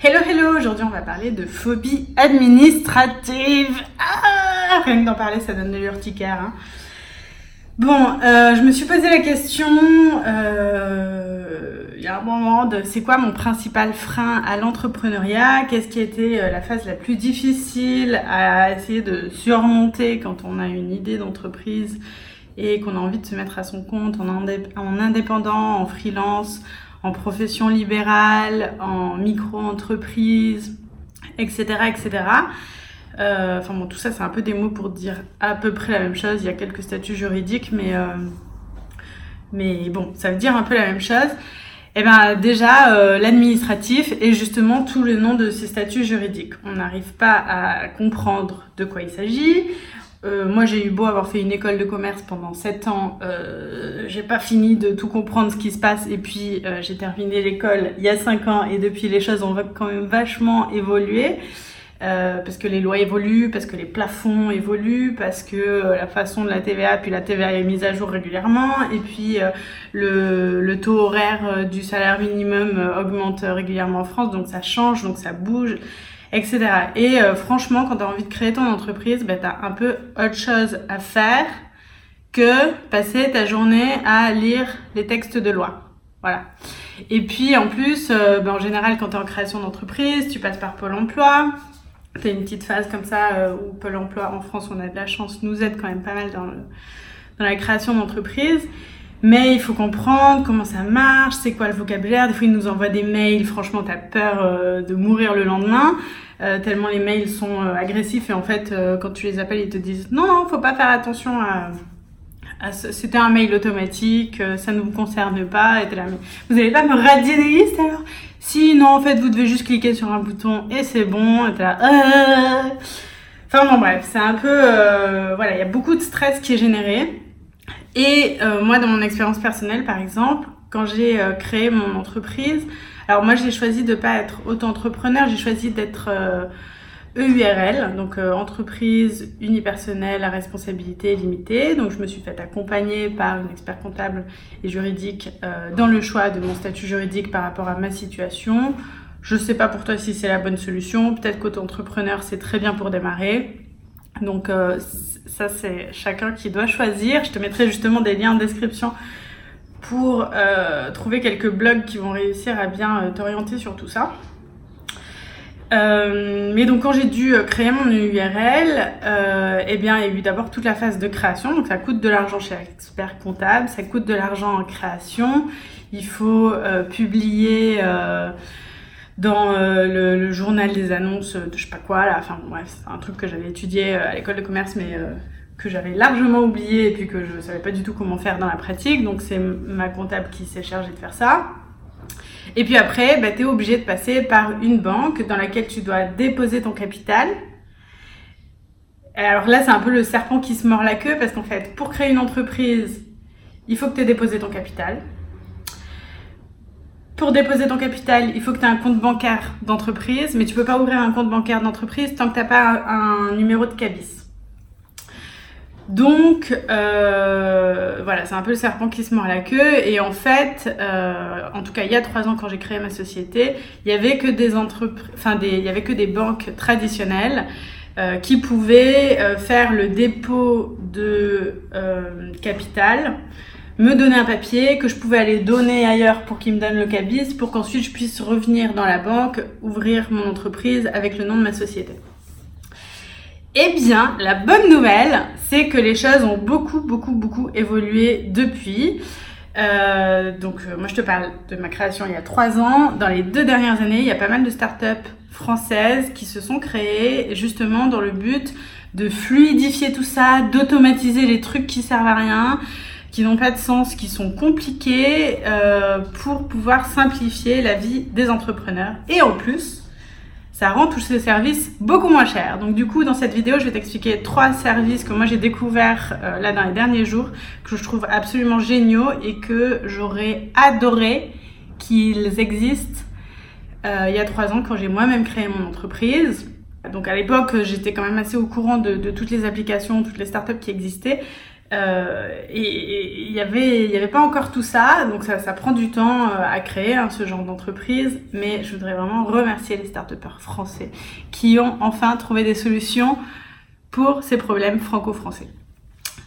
Hello hello, aujourd'hui on va parler de phobie administrative. Ah, rien que d'en parler ça donne de l'urticaire. Hein. Bon, euh, je me suis posé la question euh, il y a un moment de c'est quoi mon principal frein à l'entrepreneuriat? Qu'est-ce qui a été euh, la phase la plus difficile à essayer de surmonter quand on a une idée d'entreprise et qu'on a envie de se mettre à son compte en, en indépendant, en freelance en profession libérale, en micro-entreprise, etc., etc. Euh, enfin bon, tout ça, c'est un peu des mots pour dire à peu près la même chose. Il y a quelques statuts juridiques, mais, euh, mais bon, ça veut dire un peu la même chose. Eh bien, déjà, euh, l'administratif est justement tout le nom de ces statuts juridiques. On n'arrive pas à comprendre de quoi il s'agit. Euh, moi, j'ai eu beau avoir fait une école de commerce pendant 7 ans, euh, j'ai pas fini de tout comprendre ce qui se passe. Et puis, euh, j'ai terminé l'école il y a 5 ans et depuis, les choses ont quand même vachement évolué. Euh, parce que les lois évoluent, parce que les plafonds évoluent, parce que la façon de la TVA, puis la TVA est mise à jour régulièrement, et puis le, le, taux horaire du salaire minimum augmente régulièrement en France, donc ça change, donc ça bouge etc. Et euh, franchement, quand tu as envie de créer ton entreprise, ben, tu as un peu autre chose à faire que passer ta journée à lire les textes de loi. Voilà. Et puis en plus, euh, ben, en général, quand tu es en création d'entreprise, tu passes par Pôle Emploi. Tu une petite phase comme ça euh, où Pôle Emploi en France, on a de la chance, nous aide quand même pas mal dans, dans la création d'entreprise. Mais il faut comprendre comment ça marche, c'est quoi le vocabulaire. Des fois, ils nous envoient des mails. Franchement, t'as peur euh, de mourir le lendemain. Euh, tellement les mails sont euh, agressifs. Et en fait, quand tu les appelles, ils te disent non, non, faut pas faire attention à, à ce... C'était un mail automatique, ça ne vous concerne pas. Et là, mais vous n'allez pas me radier des listes alors? Si, non, en fait, vous devez juste cliquer sur un bouton et c'est bon. Et là, Enfin bon, bref, c'est un peu... voilà, il y a beaucoup de stress qui est généré. Et euh, moi, dans mon expérience personnelle, par exemple, quand j'ai euh, créé mon entreprise, alors moi, j'ai choisi de pas être auto-entrepreneur, j'ai choisi d'être EURL, e donc euh, entreprise unipersonnelle à responsabilité limitée. Donc, je me suis fait accompagner par une expert comptable et juridique dans le choix de mon statut juridique par rapport à ma situation. Je ne sais pas pour toi si c'est la bonne solution. Peut-être qu'auto-entrepreneur, c'est très bien pour démarrer. Donc euh, ça c'est chacun qui doit choisir. Je te mettrai justement des liens en description pour euh, trouver quelques blogs qui vont réussir à bien euh, t'orienter sur tout ça. mais donc quand j'ai dû créer mon URL, eh bien il y a eu d'abord toute la phase de création, donc ça coûte de l'argent chez expert comptable, ça coûte de l'argent en création, il faut publier dans euh, le, journal des annonces de je sais pas quoi, là. Enfin, bref, c'est un truc que j'avais étudié euh, à l'école de commerce, mais euh, que j'avais largement oublié et puis que je savais pas du tout comment faire dans la pratique. Donc, c'est ma comptable qui s'est chargée de faire ça. Et puis après, bah, tu es obligé de passer par une banque dans laquelle tu dois déposer ton capital. Alors là, c'est un peu le serpent qui se mord la queue parce qu'en fait, pour créer une entreprise, il faut que tu aies déposé ton capital. Pour déposer ton capital, il faut que tu aies un compte bancaire d'entreprise, mais tu peux pas ouvrir un compte bancaire d'entreprise tant que tu n'as pas un, numéro de cabis. Donc, euh, voilà, c'est un peu le serpent qui se mord la queue. Et en fait, euh, en tout cas, il y a trois ans, quand j'ai créé ma société, il y avait que des banques traditionnelles euh, qui pouvaient faire le dépôt de capital me donner un papier que je pouvais aller donner ailleurs pour qu'il me donne le cabis pour qu'ensuite je puisse revenir dans la banque, ouvrir mon entreprise avec le nom de ma société. Eh bien, la bonne nouvelle, c'est que les choses ont beaucoup, beaucoup, beaucoup évolué depuis. Euh, donc, euh, moi, je te parle de ma création il y a trois ans. Dans les deux dernières années, il y a pas mal de startups françaises qui se sont créées justement dans le but de fluidifier tout ça, d'automatiser les trucs qui servent à rien, qui n'ont pas de sens, qui sont compliqués euh, pour pouvoir simplifier la vie des entrepreneurs. Et en plus, ça rend tous ces services beaucoup moins chers. Donc du coup, dans cette vidéo, je vais t'expliquer trois services que moi j'ai découverts euh, là dans les derniers jours, que je trouve absolument géniaux et que j'aurais adoré qu'ils existent euh, il y a trois ans quand j'ai moi-même créé mon entreprise. Donc à l'époque, j'étais quand même assez au courant de, de, toutes les applications, toutes les startups qui existaient. Euh, et il y avait, y avait pas encore tout ça, donc ça, ça prend du temps euh, à créer hein, ce genre d'entreprise. Mais je voudrais vraiment remercier les start français qui ont enfin trouvé des solutions pour ces problèmes franco-français.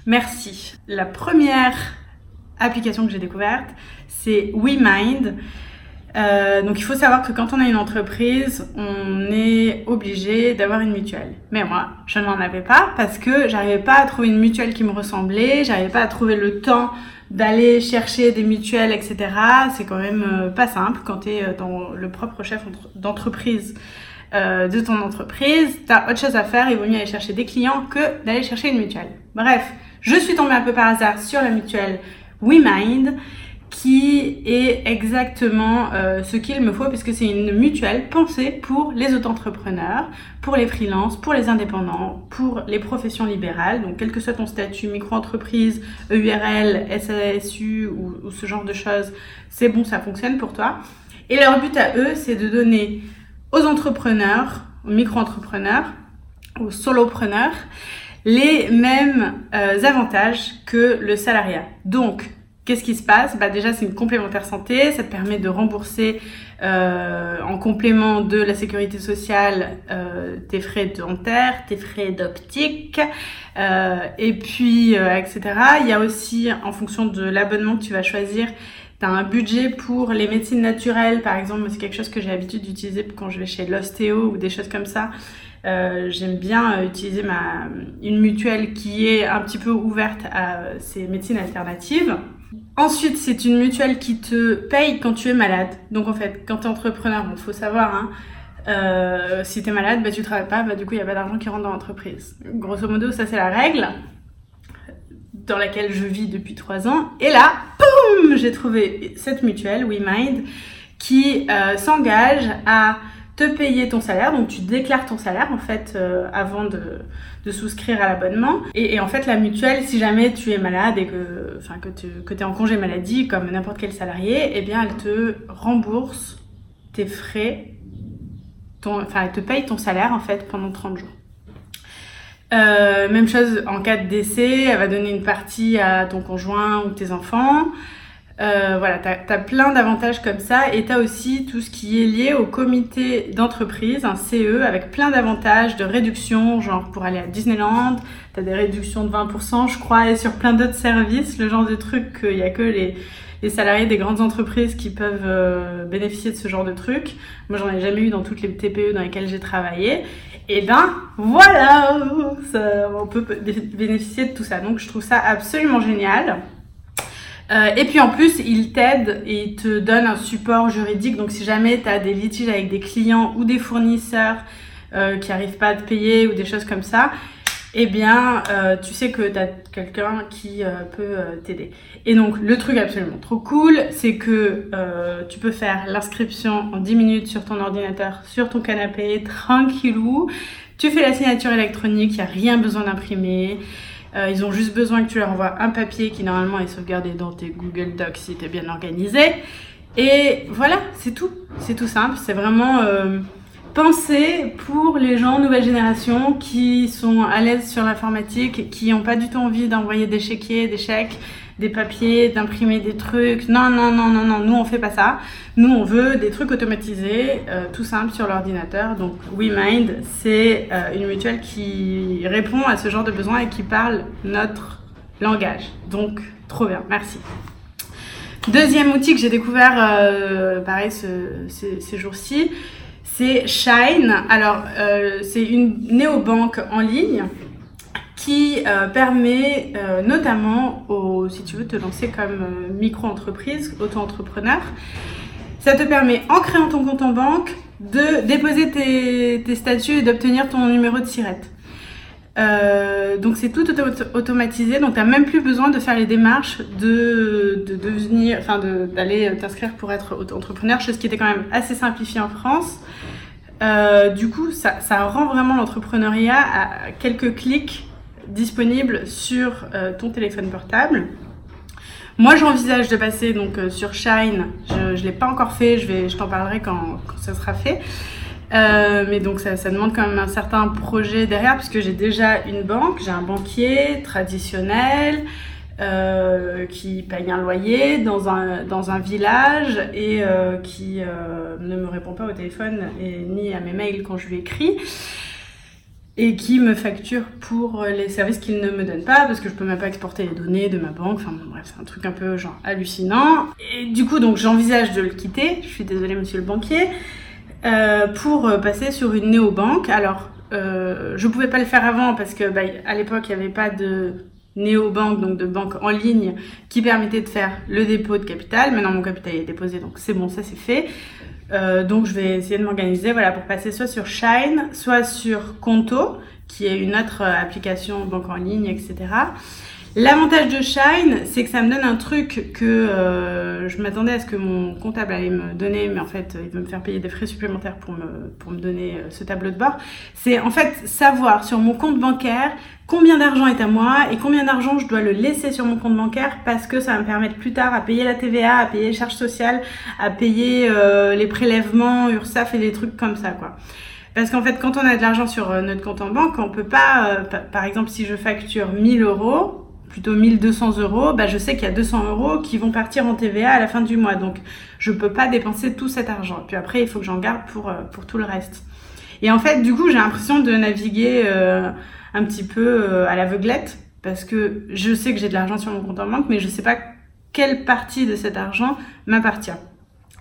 Merci. La première application que j'ai découverte, c'est WeMind. Euh, donc il faut savoir que quand on a une entreprise, on est obligé d'avoir une mutuelle. Mais moi, je n'en avais pas parce que j'arrivais pas à trouver une mutuelle qui me ressemblait, j'arrivais pas à trouver le temps d'aller chercher des mutuelles, etc. C'est quand même euh, pas simple quand tu es euh, dans le propre chef d'entreprise de ton entreprise. Tu as autre chose à faire, il vaut mieux aller chercher des clients que d'aller chercher une mutuelle. Bref, je suis tombée un peu par hasard sur la mutuelle WeMind qui est exactement euh, ce qu'il me faut puisque c'est une mutuelle pensée pour les auto-entrepreneurs, pour les freelances, pour les indépendants, pour les professions libérales. Donc quel que soit ton statut, micro-entreprise, EURL, SASU ou, ce genre de choses, c'est bon, ça fonctionne pour toi. Et leur but à eux, c'est de donner aux entrepreneurs, aux micro-entrepreneurs, aux solopreneurs, les mêmes euh, avantages que le salariat. Donc, Qu'est-ce qui se passe? Bah Déjà, c'est une complémentaire santé. Ça te permet de rembourser euh, en complément de la sécurité sociale euh, tes frais dentaires, tes frais d'optique, euh, et puis euh, etc. Il y a aussi, en fonction de l'abonnement que tu vas choisir, tu as un budget pour les médecines naturelles. Par exemple, c'est quelque chose que j'ai l'habitude d'utiliser quand je vais chez l'ostéo ou des choses comme ça. Euh, j'aime bien utiliser ma, une mutuelle qui est un petit peu ouverte à ces médecines alternatives. Ensuite, c'est une mutuelle qui te paye quand tu es malade. Donc en fait, quand tu es entrepreneur, il faut savoir, hein, euh, si tu es malade, bah, tu travailles pas, bah, du coup, il n'y a pas d'argent qui rentre dans l'entreprise. Grosso modo, ça c'est la règle dans laquelle je vis depuis trois ans. Et là, boum, j'ai trouvé cette mutuelle, WeMind, qui euh, s'engage à payer ton salaire. Donc tu déclares ton salaire en fait euh, avant de, souscrire à l'abonnement. Et, en fait la mutuelle, si jamais tu es malade et que, enfin, que tu es en congé maladie comme n'importe quel salarié, eh bien elle te rembourse tes frais, ton, enfin elle te paye ton salaire en fait pendant 30 jours. Euh, même chose en cas de décès, elle va donner une partie à ton conjoint ou tes enfants. Euh, voilà, tu as, plein d'avantages comme ça et tu as aussi tout ce qui est lié au comité d'entreprise, un CE, avec plein d'avantages de réduction, genre pour aller à Disneyland, tu as des réductions de 20%, je crois, et sur plein d'autres services, le genre de truc qu'il n'y a que les, les, salariés des grandes entreprises qui peuvent euh, bénéficier de ce genre de truc. Moi, j'en ai jamais eu dans toutes les TPE dans lesquelles j'ai travaillé. Et ben voilà, on peut bénéficier de tout ça. Donc je trouve ça absolument génial. Euh, et puis en plus, il t'aide et il te donne un support juridique. Donc si jamais tu as des litiges avec des clients ou des fournisseurs euh, qui n'arrivent pas à te payer ou des choses comme ça, eh bien, euh, tu sais que tu as quelqu'un qui peut t'aider. Et donc, le truc absolument trop cool, c'est que tu peux faire l'inscription en 10 minutes sur ton ordinateur, sur ton canapé, tranquillou. Tu fais la signature électronique, il n'y a rien besoin d'imprimer. Euh, ils ont juste besoin que tu leur envoies un papier qui normalement est sauvegardé dans tes Google Docs si tu bien organisé. Et voilà, c'est tout. C'est tout simple. C'est vraiment euh, pensé pour les gens nouvelle génération qui sont à l'aise sur l'informatique, qui n'ont pas du tout envie d'envoyer des chéquiers, des chèques, des papiers, d'imprimer des trucs. Non, non, non, non, non, nous on fait pas ça. Nous on veut des trucs automatisés, euh, tout simple sur l'ordinateur. Donc WeMind, c'est euh, une mutuelle qui répond à ce genre de besoin et qui parle notre langage. Donc trop bien, merci. Deuxième outil que j'ai découvert, euh, pareil, ce, ces, jours-ci, c'est Shine. Alors, c'est une néobanque en ligne qui euh, permet euh, notamment, si tu veux te lancer comme euh, micro-entreprise, auto-entrepreneur, ça te permet, en créant ton compte en banque, de déposer tes, statuts et d'obtenir ton numéro de SIRET. Donc c'est tout auto automatisé, donc tu n'as même plus besoin de faire les démarches de, de enfin d'aller t'inscrire pour être auto-entrepreneur, chose qui était quand même assez simplifiée en France. Du coup, ça rend vraiment l'entrepreneuriat à quelques clics disponible sur euh, ton téléphone portable. Moi, j'envisage de passer donc euh, sur Shine. Je ne l'ai pas encore fait. Je je t'en parlerai quand, ça sera fait. Euh, mais donc ça, demande quand même un certain projet derrière puisque j'ai déjà une banque, j'ai un banquier traditionnel qui paye un loyer dans un, dans un village et qui ne me répond pas au téléphone et, ni à mes mails quand je lui écris et qui me facture pour les services qu'il ne me donne pas parce que je peux même pas exporter les données de ma banque. Enfin bref, c'est un truc un peu genre hallucinant. Et du coup, donc j'envisage de le quitter. Je suis désolée, monsieur le banquier. Euh, pour euh, passer sur une néobanque. Alors, euh, je pouvais pas le faire avant parce que bah, à l'époque, il n'y avait pas de néobanque, donc de banque en ligne, qui permettait de faire le dépôt de capital. Maintenant, mon capital est déposé, donc c'est bon, ça c'est fait. Euh, donc, je vais essayer de m'organiser voilà, pour passer soit sur Shine, soit sur Conto, qui est une autre application banque en ligne, etc. L'avantage de Shine, c'est que ça me donne un truc que euh, je m'attendais à ce que mon comptable allait me donner, mais en fait, il veut me faire payer des frais supplémentaires pour me, pour me donner euh, ce tableau de bord. C'est en fait savoir sur mon compte bancaire combien d'argent est à moi et combien d'argent je dois le laisser sur mon compte bancaire parce que ça va me permettre plus tard à payer la TVA, à payer les charges sociales, à payer euh, les prélèvements, URSAF et des trucs comme ça, quoi. Parce qu'en fait, quand on a de l'argent sur euh, notre compte en banque, on peut pas, par exemple, si je facture 1000 euros, plutôt 1200 euros, bah, je sais qu'il y a 200 euros qui vont partir en TVA à la fin du mois. Donc, je peux pas dépenser tout cet argent. Puis après, il faut que j'en garde pour, euh, pour tout le reste. Et en fait, du coup, j'ai l'impression de naviguer euh, un petit peu euh, à l'aveuglette parce que je sais que j'ai de l'argent sur mon compte en banque, mais je sais pas quelle partie de cet argent m'appartient.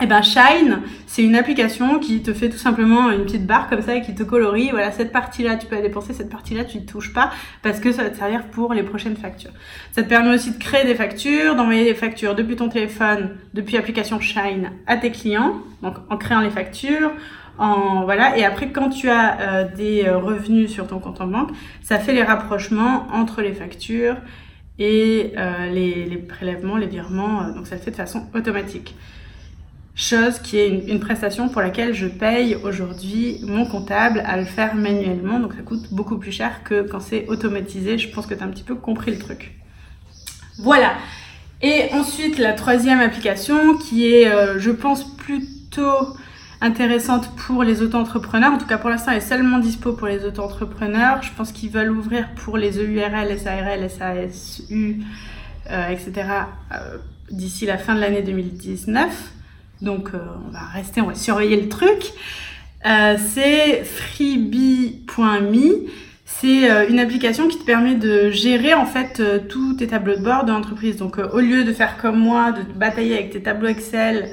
Et eh ben Shine, c'est une application qui te fait tout simplement une petite barre comme ça et qui te colorie. Voilà, cette partie-là, tu peux la dépenser, cette partie-là, tu ne touches pas parce que ça va te servir pour les prochaines factures. Ça te permet aussi de créer des factures, d'envoyer des factures depuis ton téléphone, depuis l'application Shine à tes clients, donc en créant les factures. En, voilà, et après, quand tu as euh, des euh, revenus sur ton compte en banque, ça fait les rapprochements entre les factures et euh, les, les, prélèvements, les virements. donc, ça le fait de façon automatique chose qui est une, prestation pour laquelle je paye aujourd'hui mon comptable à le faire manuellement. Donc ça coûte beaucoup plus cher que quand c'est automatisé. Je pense que tu as un petit peu compris le truc. Voilà. Et ensuite, la troisième application qui est, euh, je pense, plutôt intéressante pour les auto-entrepreneurs. En tout cas, pour l'instant, elle est seulement dispo pour les auto-entrepreneurs. Je pense qu'ils veulent ouvrir pour les EURL, SARL, SASU, euh, etc. Euh, d'ici la fin de l'année 2019. Donc euh, on va rester, on va surveiller le truc. Euh, c'est freebie.me. C'est euh, une application qui te permet de gérer en fait tous tes tableaux de bord de l'entreprise. Donc au lieu de faire comme moi, de batailler avec tes tableaux Excel,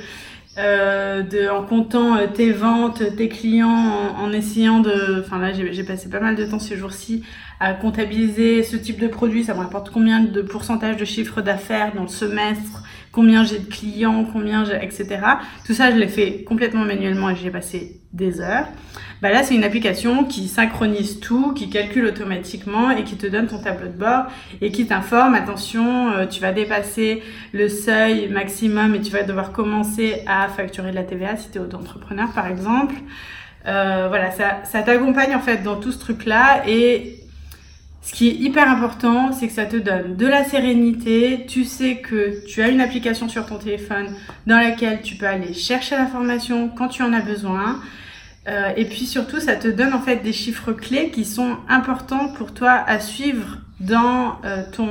de, en comptant tes ventes, tes clients, en, essayant de... Enfin là j'ai passé pas mal de temps ces jours-ci à comptabiliser ce type de produit, ça me rapporte combien de pourcentage de chiffre d'affaires dans le semestre, combien j'ai de clients, combien j'ai, etc. Tout ça, je l'ai fait complètement manuellement et j'ai passé des heures. Bah là, c'est une application qui synchronise tout, qui calcule automatiquement et qui te donne ton tableau de bord et qui t'informe, attention, euh, tu vas dépasser le seuil maximum et tu vas devoir commencer à facturer de la TVA si tu es auto-entrepreneur, par exemple. Euh, voilà, ça, ça t'accompagne en fait dans tout ce truc-là et ce qui est hyper important, c'est que ça te donne de la sérénité. Tu sais que tu as une application sur ton téléphone dans laquelle tu peux aller chercher l'information quand tu en as besoin. Euh, et puis surtout, ça te donne en fait des chiffres clés qui sont importants pour toi à suivre dans euh, ton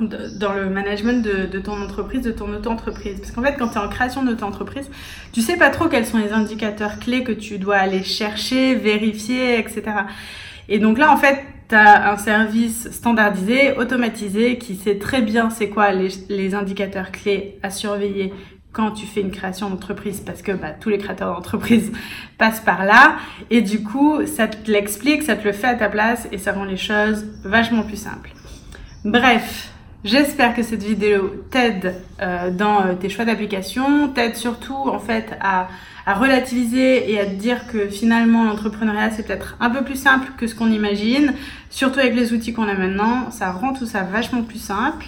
dans le management de, de, ton entreprise, de ton auto-entreprise. Parce qu'en fait, quand tu es en création d'auto-entreprise, tu sais pas trop quels sont les indicateurs clés que tu dois aller chercher, vérifier, etc. Et donc là, en fait, tu as un service standardisé, automatisé, qui sait très bien c'est quoi les, indicateurs clés à surveiller quand tu fais une création d'entreprise, parce que bah, tous les créateurs d'entreprise passent par là. Et du coup, ça te l'explique, ça te le fait à ta place, et ça rend les choses vachement plus simples. Bref, J'espère que cette vidéo t'aide euh, dans euh, tes choix d'application, t'aide surtout en fait à à relativiser et à te dire que finalement l'entrepreneuriat c'est peut-être un peu plus simple que ce qu'on imagine, surtout avec les outils qu'on a maintenant, ça rend tout ça vachement plus simple.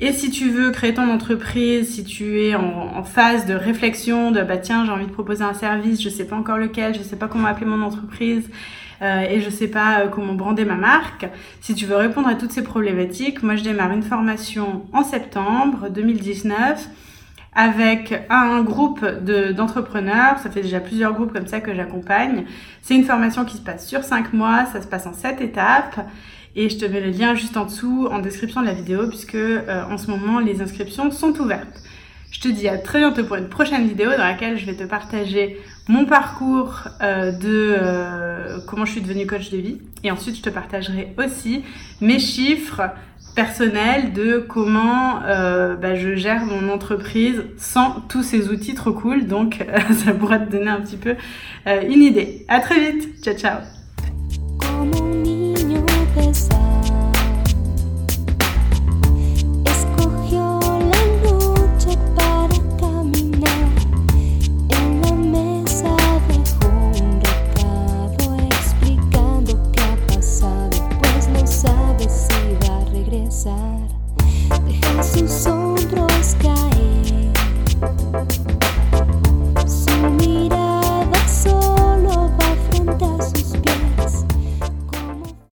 Et si tu veux créer ton entreprise, si tu es en, phase de réflexion, de bah tiens j'ai envie de proposer un service, je sais pas encore lequel, je sais pas comment appeler mon entreprise euh, et je sais pas euh, comment brander ma marque, si tu veux répondre à toutes ces problématiques, moi je démarre une formation en septembre 2019 avec un groupe d'entrepreneurs. ça fait déjà plusieurs groupes comme ça que j'accompagne. C'est une formation qui se passe sur 5 mois, ça se passe en 7 étapes. Et je te mets le lien juste en dessous en description de la vidéo puisque euh, en ce moment les inscriptions sont ouvertes. Je te dis à très bientôt pour une prochaine vidéo dans laquelle je vais te partager mon parcours euh, de euh, comment je suis devenue coach de vie. Et ensuite, je te partagerai aussi mes chiffres personnels de comment bah, je gère mon entreprise sans tous ces outils trop cool. Donc, ça pourra te donner un petit peu une idée. À très vite. Ciao, ciao.